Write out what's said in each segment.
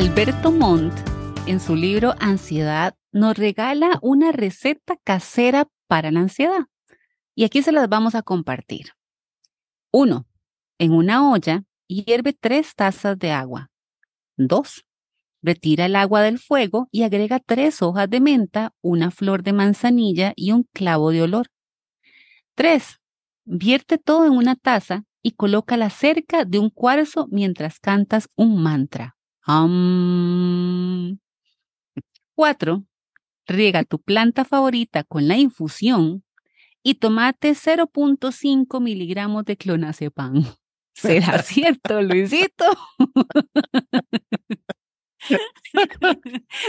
Alberto Montt, en su libro Ansiedad, nos regala una receta casera para la ansiedad. Y aquí se las vamos a compartir. Uno, en una olla hierve tres tazas de agua. Dos, retira el agua del fuego y agrega tres hojas de menta, una flor de manzanilla y un clavo de olor. Tres, vierte todo en una taza y colócala cerca de un cuarzo mientras cantas un mantra. Cuatro, riega tu planta favorita con la infusión y tomate 0.5 miligramos de clonazepam. ¿Será cierto, Luisito?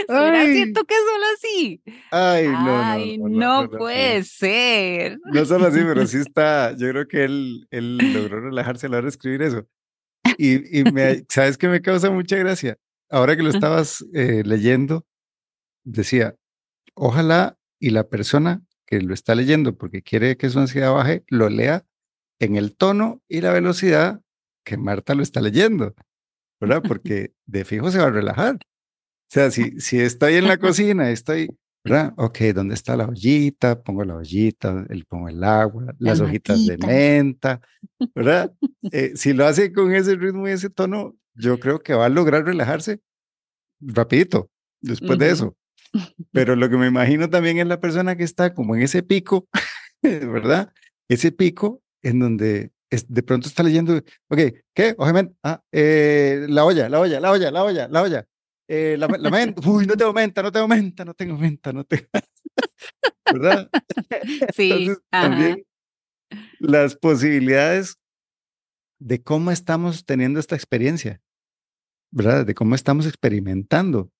¿Será cierto que es solo así? Ay, no, Ay, no, puede ser. No solo así, pero sí está. Yo creo que él, él logró relajarse a la hora de escribir eso. Y, y me, ¿sabes qué me causa mucha gracia? Ahora que lo estabas eh, leyendo, decía, ojalá y la persona que lo está leyendo porque quiere que su ansiedad baje, lo lea en el tono y la velocidad que Marta lo está leyendo, ¿verdad? Porque de fijo se va a relajar. O sea, si, si estoy en la cocina, estoy, ¿verdad? Ok, ¿dónde está la ollita? Pongo la ollita, el, pongo el agua, las hojitas de menta, ¿verdad? Eh, si lo hace con ese ritmo y ese tono, yo creo que va a lograr relajarse rapidito después de eso. Pero lo que me imagino también es la persona que está como en ese pico, ¿verdad? Ese pico en donde de pronto está leyendo, ok, ¿qué? Obviamente, ah, eh, la olla, la olla, la olla, la olla, la olla. Eh, la, la menta, uy, no tengo menta, no tengo menta, no tengo menta, no tengo. ¿Verdad? Sí. Entonces, también las posibilidades de cómo estamos teniendo esta experiencia, ¿verdad? De cómo estamos experimentando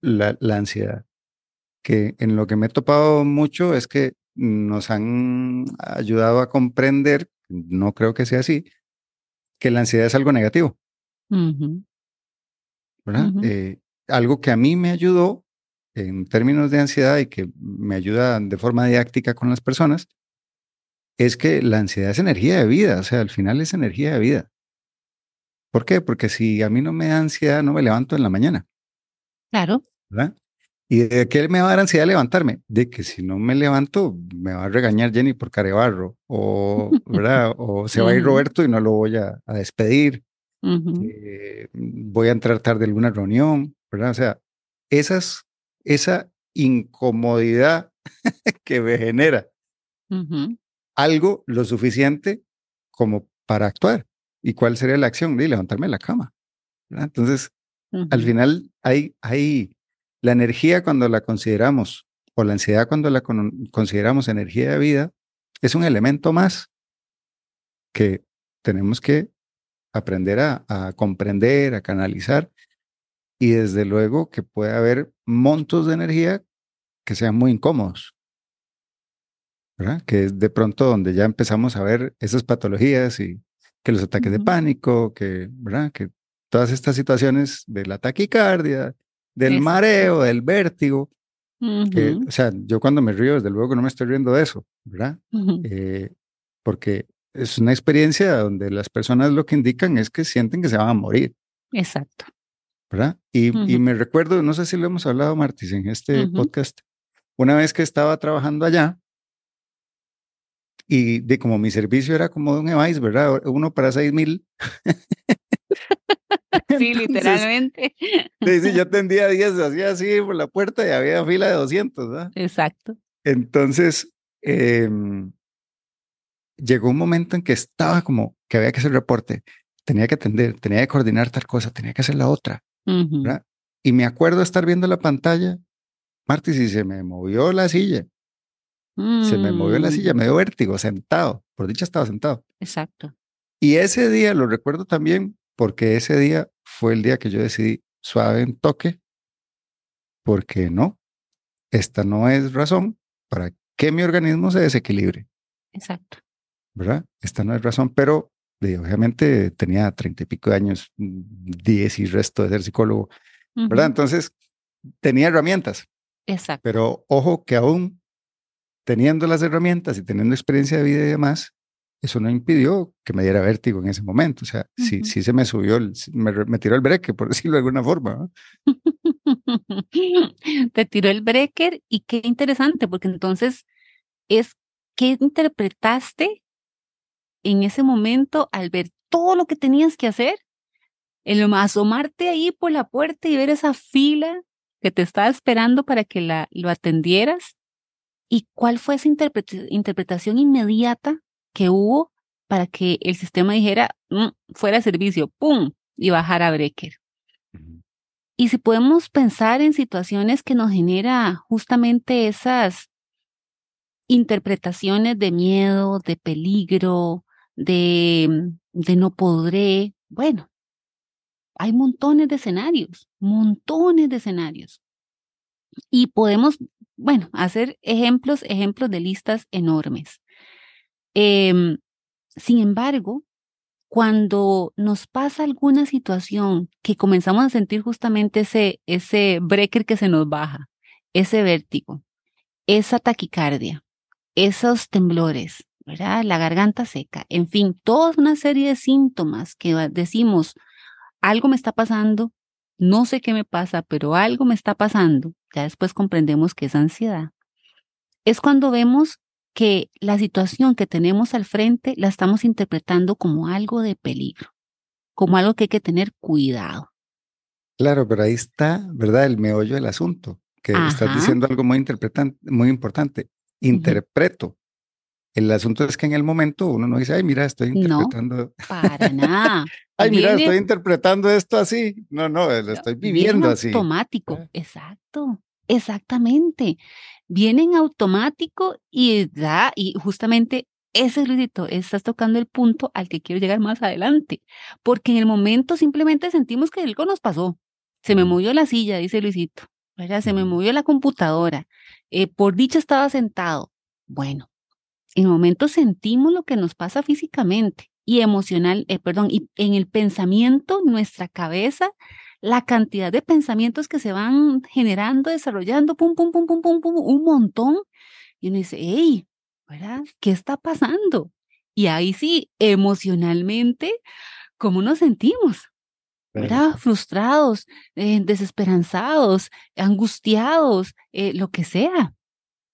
la, la ansiedad. Que en lo que me he topado mucho es que nos han ayudado a comprender, no creo que sea así, que la ansiedad es algo negativo. ¿verdad? Eh, algo que a mí me ayudó en términos de ansiedad y que me ayuda de forma didáctica con las personas, es que la ansiedad es energía de vida, o sea, al final es energía de vida. ¿Por qué? Porque si a mí no me da ansiedad, no me levanto en la mañana. Claro. ¿verdad? ¿Y de qué me va a dar ansiedad levantarme? De que si no me levanto, me va a regañar Jenny por carebarro, o, ¿verdad? o se va a ir Roberto y no lo voy a, a despedir. eh, voy a entrar tarde a alguna reunión, ¿verdad? O sea, esas, esa incomodidad que me genera algo lo suficiente como para actuar. ¿Y cuál sería la acción? De levantarme de la cama. ¿verdad? Entonces, al final hay, hay la energía cuando la consideramos, o la ansiedad cuando la con, consideramos energía de vida, es un elemento más que tenemos que aprender a, a, comprender, a canalizar, y desde luego que puede haber montos de energía que sean muy incómodos, ¿verdad? Que es de pronto donde ya empezamos a ver esas patologías y que los ataques uh -huh. de pánico, que, ¿verdad? Que todas estas situaciones de la taquicardia, del Exacto. mareo, del vértigo. Uh -huh. que, o sea, yo cuando me río, desde luego no me estoy riendo de eso, ¿verdad? Uh -huh. eh, porque es una experiencia donde las personas lo que indican es que sienten que se van a morir. Exacto. ¿Verdad? Y, y me recuerdo, no sé si lo hemos hablado, Martis, en este podcast, una vez que estaba trabajando allá, y de como mi servicio era como de un EVAIS, ¿verdad? Uno para seis mil. Sí, literalmente. Sí, yo atendía 10, hacía así por la puerta y había fila de 200, ¿verdad? Exacto. Entonces, eh, llegó un momento en que estaba como que había que hacer reporte, tenía que atender, tenía que coordinar tal cosa, tenía que hacer la otra. Uh. Y me acuerdo estar viendo la pantalla, Martis, y se me movió la silla. Mm. Se me movió la silla, me dio vértigo, sentado. Por dicha estaba sentado. Exacto. Y ese día lo recuerdo también porque ese día fue el día que yo decidí suave en toque, porque no, esta no es razón para que mi organismo se desequilibre. Exacto. ¿Verdad? Esta no es razón, pero obviamente tenía treinta y pico de años, diez y resto de ser psicólogo, uh -huh. ¿verdad? Entonces tenía herramientas. Exacto. Pero ojo que aún teniendo las herramientas y teniendo experiencia de vida y demás, eso no impidió que me diera vértigo en ese momento. O sea, sí, sí se me subió, me, tiró el breaker, por decirlo de alguna forma. Te tiró el breaker y qué interesante, porque entonces es qué interpretaste en ese momento al ver todo lo que tenías que hacer, el asomarte ahí por la puerta y ver esa fila que te estaba esperando para que la, lo atendieras. ¿Y cuál fue esa interpretación inmediata que hubo para que el sistema dijera, mm, fuera servicio, ¡pum! y bajara breaker. Y si podemos pensar en situaciones que nos genera justamente esas interpretaciones de miedo, de peligro, de, de no podré, bueno, hay montones de escenarios, montones de escenarios. Y podemos, bueno, hacer ejemplos, ejemplos de listas enormes. Em, sin embargo, cuando nos pasa alguna situación que comenzamos a sentir justamente ese, ese breaker que se nos baja, ese vértigo, esa taquicardia, esos temblores, ¿verdad? La garganta seca, en fin, toda una serie de síntomas que decimos, algo me está pasando, no sé qué me pasa, pero algo me está pasando, ya después comprendemos que es ansiedad. Es cuando vemos que la situación que tenemos al frente la estamos interpretando como algo de peligro, como algo que hay que tener cuidado. Claro, pero ahí está, ¿verdad? El meollo del asunto, que estás diciendo algo muy, muy importante. Interpreto. El asunto es que en el momento uno no dice, ay, mira, estoy interpretando. No, para nada. ay, mira, estoy interpretando esto así. No, no, lo estoy viviendo así. Automático, exacto, exactamente viene en automático y da, y justamente ese ruidito, estás tocando el punto al que quiero llegar más adelante, porque en el momento simplemente sentimos que algo nos pasó. Se me movió la silla, dice Luisito, se me movió la computadora, eh, por dicho estaba sentado. Bueno, en el momento sentimos lo que nos pasa físicamente y emocional, eh, perdón, y en el pensamiento, nuestra cabeza la cantidad de pensamientos que se van generando, desarrollando, pum, pum, pum, pum, pum, pum, un montón. Y uno dice, hey, ¿verdad? ¿Qué está pasando? Y ahí sí, emocionalmente, ¿cómo nos sentimos? ¿verdad? Frustrados, eh, desesperanzados, angustiados, eh, lo que sea.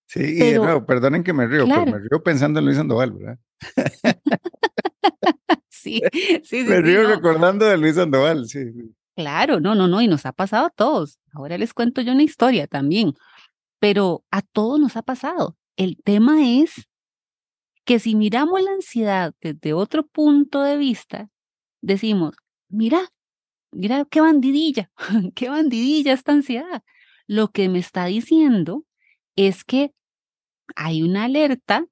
Sí, y de nuevo, perdonen que me río, pero me río pensando en Luis Sandoval, ¿verdad? sí, sí, sí. Me río recordando de Luis Sandoval, sí. Claro, no, no, no, y nos ha pasado a todos. Ahora les cuento yo una historia también, pero a todos nos ha pasado. El tema es que si miramos la ansiedad desde otro punto de vista, decimos, mira, mira qué bandidilla, qué bandidilla esta ansiedad. Lo que me está diciendo es que hay una alerta,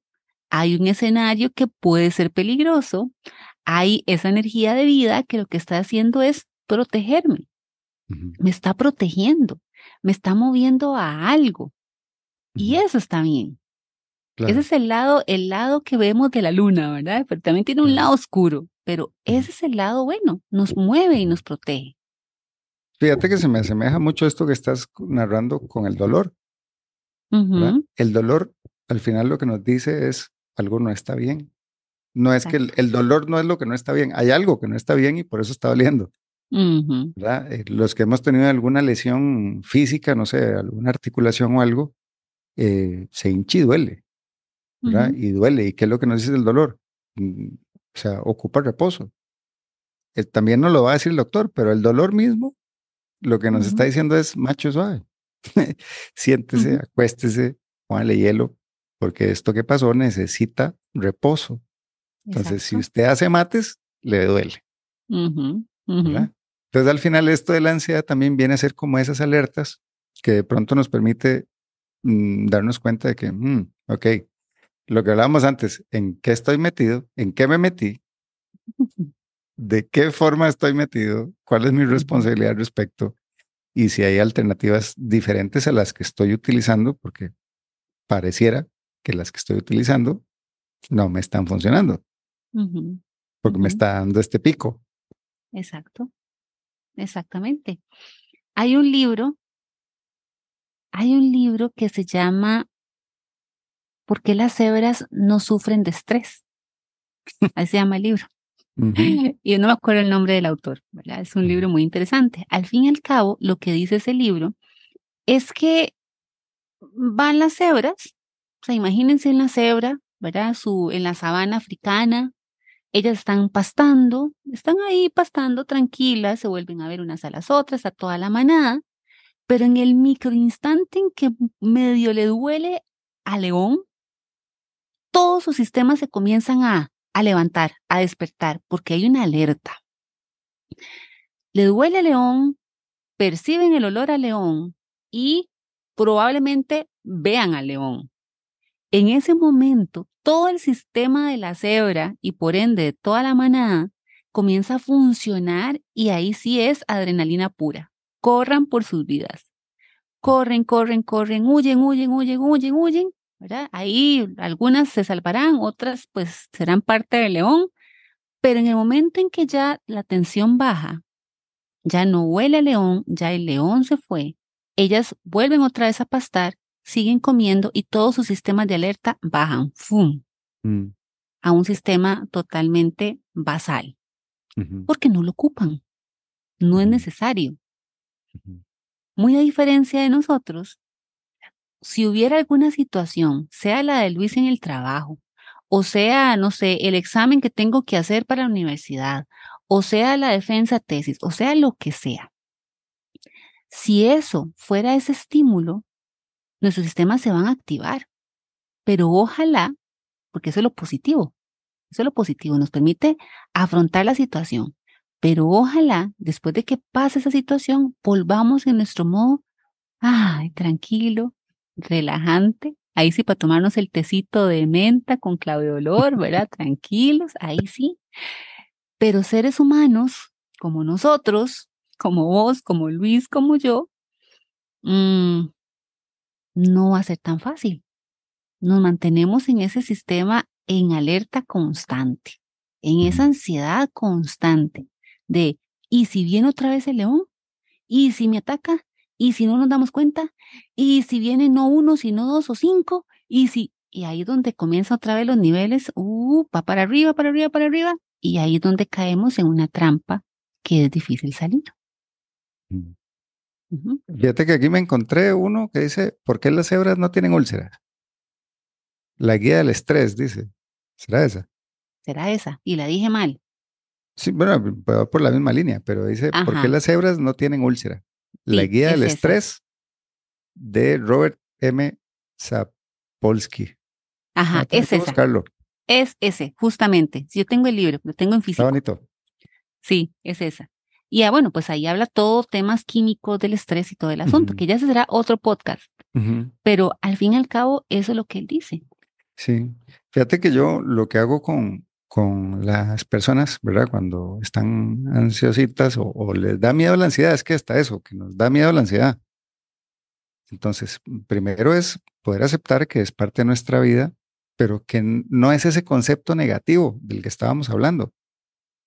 hay un escenario que puede ser peligroso, hay esa energía de vida que lo que está haciendo es protegerme. Me está protegiendo, me está moviendo a algo. Y eso está bien. Ese es el lado, el lado que vemos de la luna, ¿verdad? Pero también tiene un lado oscuro, pero ese es el lado bueno, nos mueve y nos protege. Fíjate que se me asemeja mucho esto que estás narrando con el dolor. El dolor, al final lo que nos dice es algo no está bien. No es que el, dolor no es lo que no está bien, hay algo que no está bien y por eso está doliendo. Eh, los que hemos tenido alguna lesión física, no sé, alguna articulación o algo, eh, se hincha y duele, ¿verdad? Y duele. ¿Y qué es lo que nos dice el dolor? Mm, o sea, ocupa reposo. Eh, también nos lo va a decir el doctor, pero el dolor mismo lo que nos está diciendo es macho suave. Siéntese, acuéstese, póngale hielo, porque esto que pasó necesita reposo. Entonces, si usted hace mates, le duele. Entonces, al final, esto de la ansiedad también viene a ser como esas alertas que de pronto nos permite mm, darnos cuenta de que, mm, ok, lo que hablábamos antes, ¿en qué estoy metido? ¿En qué me metí? ¿De qué forma estoy metido? ¿Cuál es mi responsabilidad al respecto? Y si hay alternativas diferentes a las que estoy utilizando, porque pareciera que las que estoy utilizando no me están funcionando, porque me está dando este pico. Exacto, exactamente. Hay un libro, hay un libro que se llama ¿Por qué las cebras no sufren de estrés? Así se llama el libro. Y yo no me acuerdo el nombre del autor, ¿verdad? Es un libro muy interesante. Al fin y al cabo, lo que dice ese libro es que van las cebras, imagínense en la cebra, ¿verdad? Su, en la sabana africana, ellas están pastando, están ahí pastando tranquilas, se vuelven a ver unas a las otras, a toda la manada, pero en el microinstante en que medio le duele a León, todos sus sistemas se comienzan a, a levantar, a despertar, porque hay una alerta. Le duele a León, perciben el olor a León y probablemente vean al León. En ese momento, todo el sistema de la cebra y por ende de toda la manada comienza a funcionar y ahí sí es adrenalina pura corran por sus vidas. Corren, corren, corren, huyen, huyen, huyen, huyen, huyen, ¿verdad? Ahí algunas se salvarán, otras pues serán parte del león, pero en el momento en que ya la tensión baja, ya no huele el león, ya el león se fue, ellas vuelven otra vez a pastar, siguen comiendo y todos sus sistemas de alerta bajan, ¡fum! Mm. a un sistema totalmente basal, porque no lo ocupan, no es necesario. Muy a diferencia de nosotros, si hubiera alguna situación, sea la de Luis en el trabajo, o sea, no sé, el examen que tengo que hacer para la universidad, o sea, la defensa tesis, o sea, lo que sea. Si eso fuera ese estímulo, nuestros sistemas se van a activar. Pero ojalá, porque eso es lo positivo, eso es lo positivo, nos permite afrontar la situación. Pero ojalá, después de que pase esa situación, volvamos en nuestro modo, ay, tranquilo, relajante. Ahí sí, para tomarnos el tecito de menta con clave de olor, ¿verdad? Tranquilos, ahí sí. Pero seres humanos, como nosotros, como vos, como Luis, como yo, mm, no va a ser tan fácil. Nos mantenemos en ese sistema en alerta constante, en esa ansiedad constante de, ¿y si viene otra vez el león? ¿Y si me ataca? ¿Y si no nos damos cuenta? ¿Y si viene no uno, sino dos o cinco? ¿Y si... Y ahí es donde comienza otra vez los niveles, uh, va para arriba, para arriba, para arriba, y ahí es donde caemos en una trampa que es difícil salir. Mm. Fíjate que aquí me encontré uno que dice, ¿por qué las cebras no tienen úlceras? La guía del estrés, dice. ¿Será esa? Será esa. Y la dije mal. Sí, bueno, va por la misma línea, pero dice, ¿por qué las cebras no tienen úlcera? La guía del estrés de Robert M. Sapolsky. Ajá, es esa. Es ese, justamente. Yo tengo el libro, lo tengo en físico. Está bonito. Sí, es esa. Y ah, bueno, pues ahí habla todo temas químicos del estrés y todo el asunto, que ya será otro podcast. Pero al fin y al cabo, eso es lo que él dice. Sí. Fíjate que yo lo que hago con, con las personas, ¿verdad? Cuando están ansiositas o, les da miedo la ansiedad, es que está eso, que nos da miedo la ansiedad. Entonces, primero es poder aceptar que es parte de nuestra vida, pero que no es ese concepto negativo del que estábamos hablando.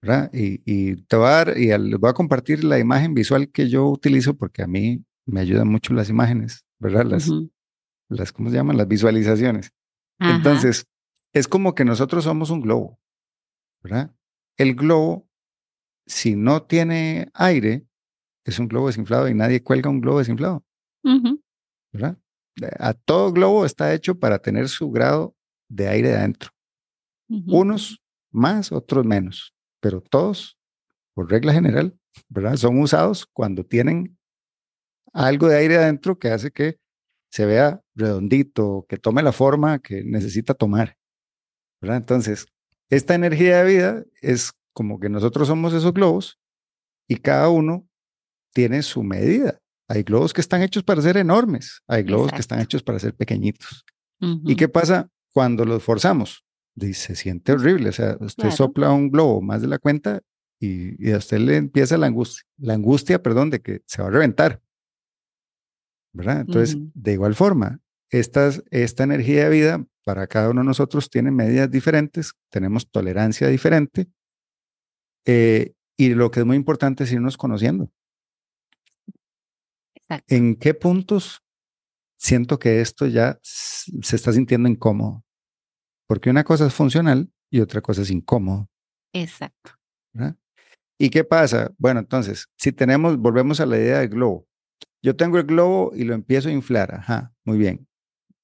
¿Verdad? Y, te voy a dar, y les voy a compartir la imagen visual que yo utilizo porque a mí me ayudan mucho las imágenes, ¿verdad? Las, las ¿cómo se llaman? Las visualizaciones. Entonces, es como que nosotros somos un globo. ¿verdad? El globo, si no tiene aire, es un globo desinflado y nadie cuelga un globo desinflado. ¿verdad? A todo globo está hecho para tener su grado de aire adentro. Unos más, otros menos, pero todos, por regla general, ¿verdad? Son usados cuando tienen algo de aire adentro que hace que se vea redondito, que tome la forma que necesita tomar. ¿verdad? Entonces, esta energía de vida es como que nosotros somos esos globos y cada uno tiene su medida. Hay globos que están hechos para ser enormes, hay globos que están hechos para ser pequeñitos. ¿Y qué pasa cuando los forzamos? Se siente horrible, o sea, usted sopla un globo más de la cuenta y, a usted le empieza la angustia, la angustia, perdón, de que se va a reventar. ¿Verdad? Entonces, de igual forma, esta energía de vida para cada uno de nosotros tiene medidas diferentes, tenemos tolerancia diferente eh, y lo que es muy importante es irnos conociendo. ¿En qué puntos siento que esto ya se está sintiendo incómodo? Porque una cosa es funcional y otra cosa es incómodo. Exacto. ¿Y qué pasa? Bueno, entonces, si tenemos, volvemos a la idea del globo. Yo tengo el globo y lo empiezo a inflar. Ajá, muy bien.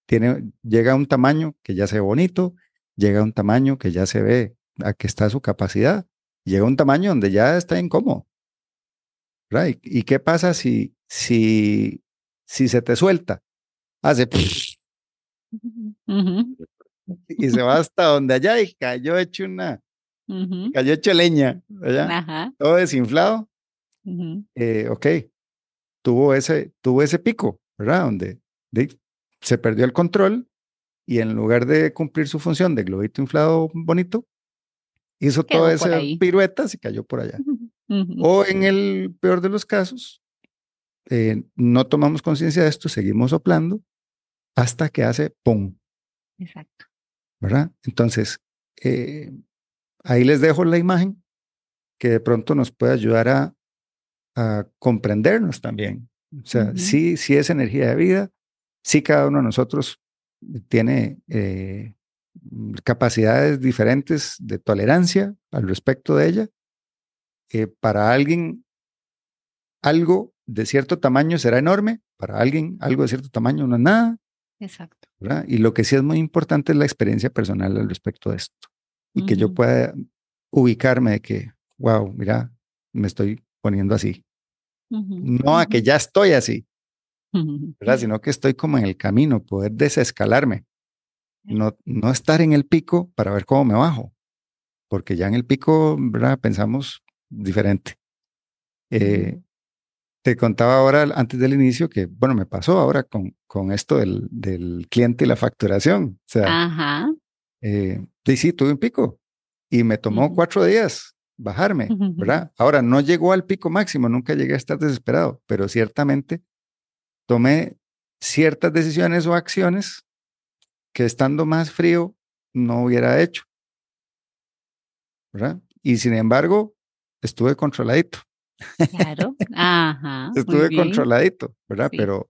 Tiene, llega a un tamaño que ya se ve bonito, llega a un tamaño que ya se ve a que está su capacidad, llega a un tamaño donde ya está incómodo. Right. ¿Y qué pasa si, si, si se te suelta? Hace y se va hasta donde allá y cayó hecho una, cayó hecho leña, ¿verdad? Todo desinflado. Eh, ok, tuvo ese, tuvo ese pico, ¿verdad? Donde se perdió el control y en lugar de cumplir su función de globito inflado bonito, hizo toda esa pirueta y cayó por allá. O en el peor de los casos, eh, no tomamos conciencia de esto, seguimos soplando hasta que hace ¡pum! Exacto. ¿Verdad? Entonces, eh, ahí les dejo la imagen que de pronto nos puede ayudar a, comprendernos también. O sea, sí, sí es energía de vida, sí cada uno de nosotros tiene eh, capacidades diferentes de tolerancia al respecto de ella. Eh, para alguien, algo de cierto tamaño será enorme, para alguien, algo de cierto tamaño no es nada. Exacto. Y lo que sí es muy importante es la experiencia personal al respecto de esto. Y que yo pueda ubicarme de que, wow, mira, me estoy poniendo así. No a que ya estoy así, ¿verdad? Sino que estoy como en el camino, poder desescalarme. No, no estar en el pico para ver cómo me bajo, porque ya en el pico, ¿verdad? Pensamos diferente. Eh, te contaba ahora, antes del inicio, que, bueno, me pasó ahora con, con esto del, del cliente y la facturación. O sea, Ajá. Eh, sí, tuve un pico y me tomó cuatro días bajarme, ¿verdad? Ahora, no llegó al pico máximo, nunca llegué a estar desesperado, pero ciertamente tomé ciertas decisiones o acciones que estando más frío no hubiera hecho, ¿verdad? Y sin embargo, estuve controladito. Claro, ajá. Estuve controladito, ¿verdad? Pero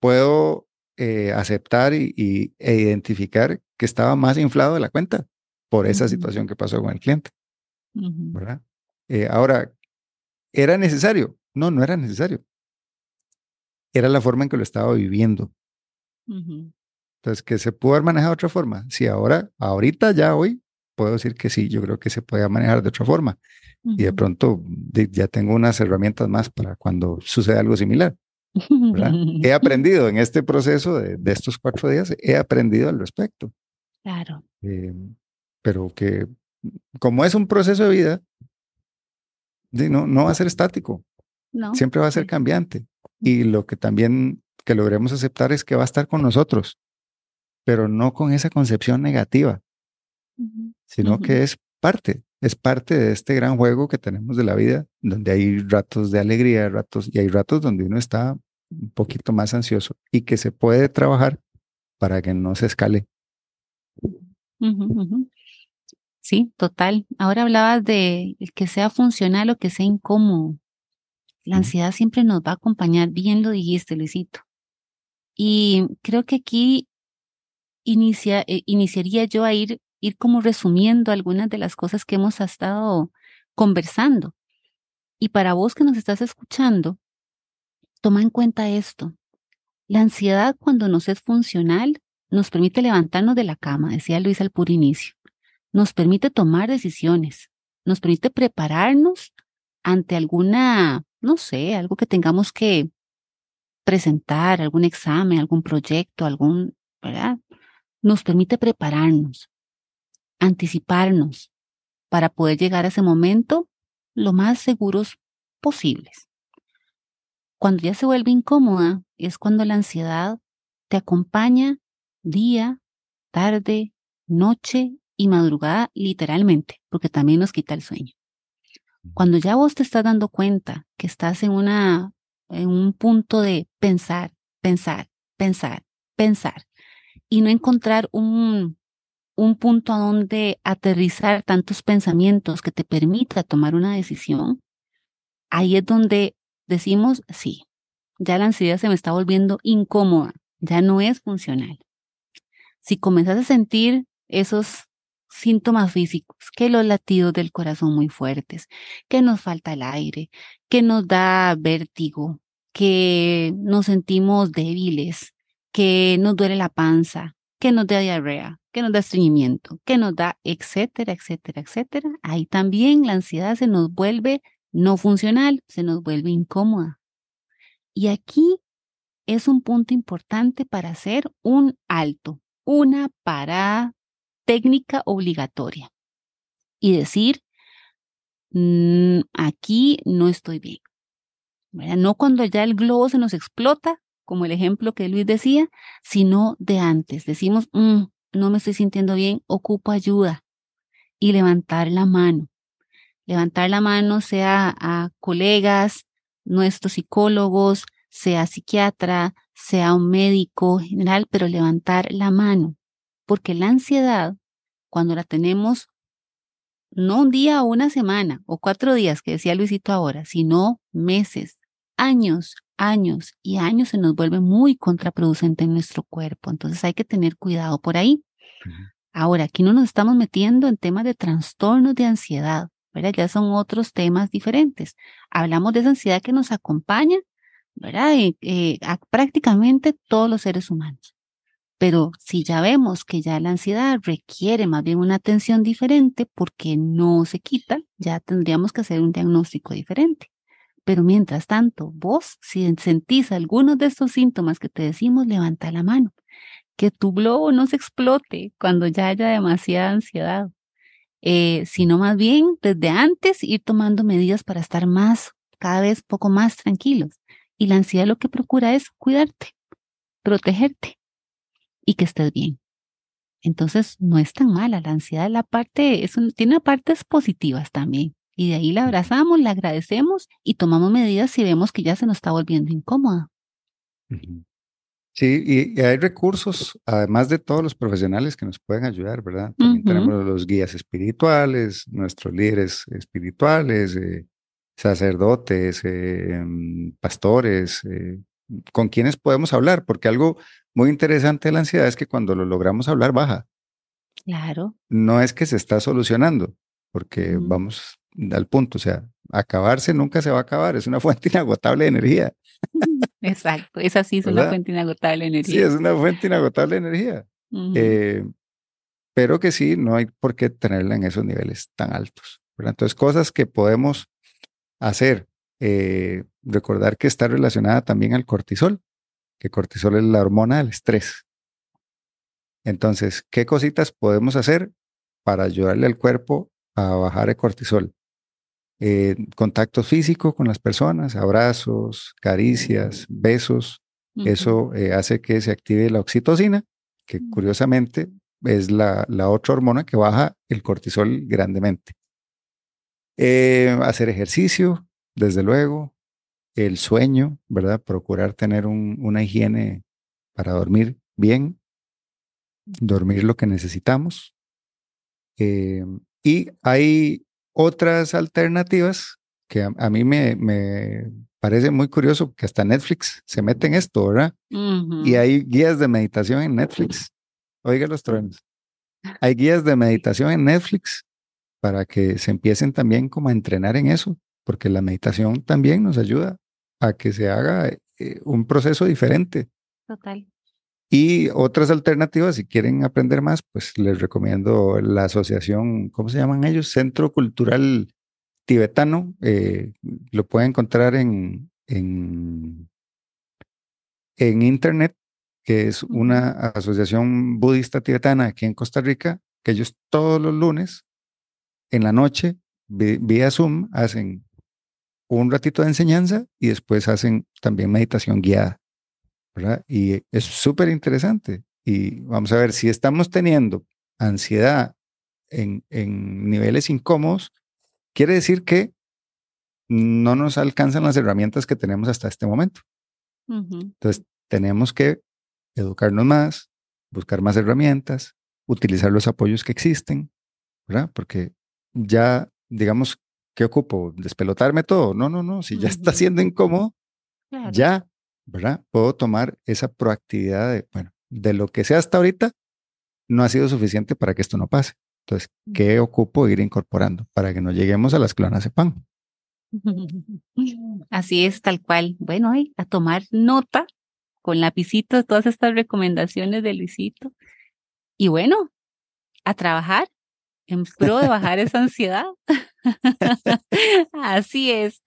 puedo eh, aceptar y, e identificar que estaba más inflado de la cuenta por esa situación que pasó con el cliente, ¿verdad? Eh, ahora, ¿era necesario? No, no era necesario. Era la forma en que lo estaba viviendo. Entonces, que se pudo haber manejado de otra forma. Si ahora, ahorita, ya hoy, puedo decir que sí, yo creo que se puede manejar de otra forma y de pronto ya tengo unas herramientas más para cuando sucede algo similar. he aprendido en este proceso de, estos cuatro días, he aprendido al respecto. Claro. Eh, pero que como es un proceso de vida, no, no va a ser estático. No. Siempre va a ser cambiante. Y lo que también que logremos aceptar es que va a estar con nosotros, pero no con esa concepción negativa, sino que es parte es parte de este gran juego que tenemos de la vida, donde hay ratos de alegría, ratos y hay ratos donde uno está un poquito más ansioso y que se puede trabajar para que no se escale. Sí, total. Ahora hablabas de que sea funcional o que sea incómodo. La ansiedad siempre nos va a acompañar, bien lo dijiste, Luisito. Y creo que aquí inicia, eh, iniciaría yo a ir ir como resumiendo algunas de las cosas que hemos estado conversando. Y para vos que nos estás escuchando, toma en cuenta esto. La ansiedad cuando nos es funcional nos permite levantarnos de la cama, decía Luis al puro inicio. Nos permite tomar decisiones, nos permite prepararnos ante alguna, no sé, algo que tengamos que presentar, algún examen, algún proyecto, algún, ¿verdad? Nos permite prepararnos anticiparnos para poder llegar a ese momento lo más seguros posibles. Cuando ya se vuelve incómoda es cuando la ansiedad te acompaña día, tarde, noche y madrugada literalmente, porque también nos quita el sueño. Cuando ya vos te estás dando cuenta que estás en una en un punto de pensar, pensar, pensar, pensar y no encontrar un un punto a donde aterrizar tantos pensamientos que te permita tomar una decisión, ahí es donde decimos, sí, ya la ansiedad se me está volviendo incómoda, ya no es funcional. Si comenzas a sentir esos síntomas físicos, que los latidos del corazón muy fuertes, que nos falta el aire, que nos da vértigo, que nos sentimos débiles, que nos duele la panza, que nos da diarrea, que nos da estreñimiento, que nos da, etcétera, etcétera, etcétera. Ahí también la ansiedad se nos vuelve no funcional, se nos vuelve incómoda. Y aquí es un punto importante para hacer un alto, una parada técnica obligatoria y decir, mm, aquí no estoy bien. No cuando ya el globo se nos explota, como el ejemplo que Luis decía, sino de antes. Decimos, mm, no me estoy sintiendo bien, ocupo ayuda. Y levantar la mano. Levantar la mano sea a colegas, nuestros psicólogos, sea psiquiatra, sea un médico general, pero levantar la mano. Porque la ansiedad, cuando la tenemos no un día o una semana o cuatro días, que decía Luisito ahora, sino meses, años, años y años se nos vuelve muy contraproducente en nuestro cuerpo. Entonces hay que tener cuidado por ahí. Ahora, aquí no nos estamos metiendo en temas de trastornos de ansiedad, ¿verdad? Ya son otros temas diferentes. Hablamos de esa ansiedad que nos acompaña, ¿verdad? Eh, a prácticamente todos los seres humanos. Pero si ya vemos que ya la ansiedad requiere más bien una atención diferente porque no se quita, ya tendríamos que hacer un diagnóstico diferente. Pero mientras tanto, vos, si sentís algunos de estos síntomas que te decimos, levanta la mano. Que tu globo no se explote cuando ya haya demasiada ansiedad, eh, sino más bien desde antes ir tomando medidas para estar más, cada vez poco más tranquilos. Y la ansiedad lo que procura es cuidarte, protegerte y que estés bien. Entonces, no es tan mala. La ansiedad la parte, es tiene partes positivas también. Y de ahí la abrazamos, la agradecemos y tomamos medidas si vemos que ya se nos está volviendo incómoda. Sí, y, hay recursos, además de todos los profesionales que nos pueden ayudar, ¿verdad? También tenemos los guías espirituales, nuestros líderes espirituales, eh, sacerdotes, eh, mm, pastores, eh, con quienes podemos hablar, porque algo muy interesante de la ansiedad es que cuando lo logramos hablar baja. Claro. No es que se está solucionando, porque vamos al punto, o sea, acabarse nunca se va a acabar, es una fuente inagotable de energía. Exacto, esa sí es una fuente inagotable de energía. Sí, es una fuente inagotable de energía. Eh, pero que sí, no hay por qué tenerla en esos niveles tan altos. Entonces, cosas que podemos hacer, eh, recordar que está relacionada también al cortisol, que cortisol es la hormona del estrés. Entonces, ¿qué cositas podemos hacer para ayudarle al cuerpo a bajar el cortisol? Eh, contacto físico con las personas, abrazos, caricias, besos. Eso eh, hace que se active la oxitocina, que mm. curiosamente es la, la otra hormona que baja el cortisol grandemente. Eh, hacer ejercicio, desde luego. El sueño, ¿verdad? Procurar tener una higiene para dormir bien, dormir lo que necesitamos. y hay otras alternativas que a, mí me, me, parece muy curioso que hasta Netflix se mete en esto, ¿verdad? Y hay guías de meditación en Netflix. Oiga los truenos. Hay guías de meditación en Netflix para que se empiecen también como a entrenar en eso, porque la meditación también nos ayuda a que se haga eh, un proceso diferente. Total. Y otras alternativas, si quieren aprender más, pues les recomiendo la asociación, ¿cómo se llaman ellos? Centro Cultural Tibetano. Eh, lo pueden encontrar en, en, en internet, que es una asociación budista tibetana aquí en Costa Rica, que ellos todos los lunes, en la noche, vía Zoom, hacen un ratito de enseñanza y después hacen también meditación guiada. Y es súper interesante. Y vamos a ver, si estamos teniendo ansiedad en, niveles incómodos, quiere decir que no nos alcanzan las herramientas que tenemos hasta este momento. Entonces, tenemos que educarnos más, buscar más herramientas, utilizar los apoyos que existen, ¿verdad? Porque ya, digamos, ¿qué ocupo? ¿Despelotarme todo? No, no, no. Si ya está siendo incómodo, ya ¿verdad? Puedo tomar esa proactividad de, bueno, de lo que sea hasta ahorita, no ha sido suficiente para que esto no pase. Entonces, ¿qué ocupo ir incorporando para que no lleguemos a las pan? Así es, tal cual. Bueno, a tomar nota con lapicito de todas estas recomendaciones de Luisito. Y bueno, a trabajar en pro de bajar esa ansiedad. Así es.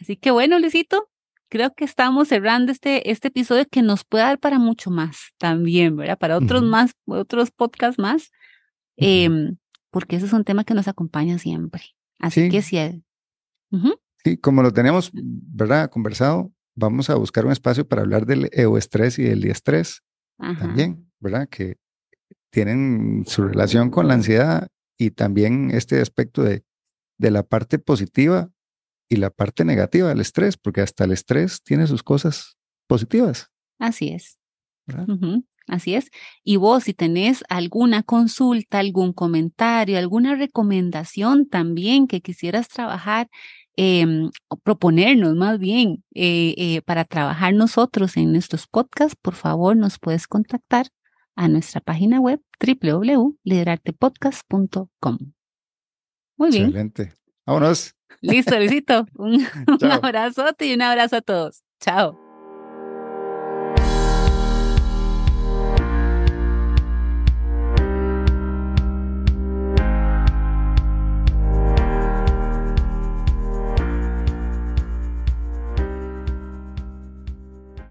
Así que bueno, Luisito, creo que estamos cerrando este, este episodio que nos puede dar para mucho más también, ¿verdad? Para otros más, otros podcasts más, em, porque ese es un tema que nos acompaña siempre. Así que sí. Sí, como lo tenemos, ¿verdad? Conversado, vamos a buscar un espacio para hablar del estrés y del diestrés también, ¿verdad? Que tienen su relación con la ansiedad y también este aspecto de, de la parte positiva y la parte negativa del estrés, porque hasta el estrés tiene sus cosas positivas. Así es. Así es. Y vos, si tenés alguna consulta, algún comentario, alguna recomendación también que quisieras trabajar, em, o proponernos más bien eh, eh, para trabajar nosotros en nuestros podcasts, por favor nos puedes contactar a nuestra página web www.liderartepodcast.com. Muy bien. Excelente. Vámonos. Listo, Luisito. Un, un abrazote y un abrazo a todos. Chao.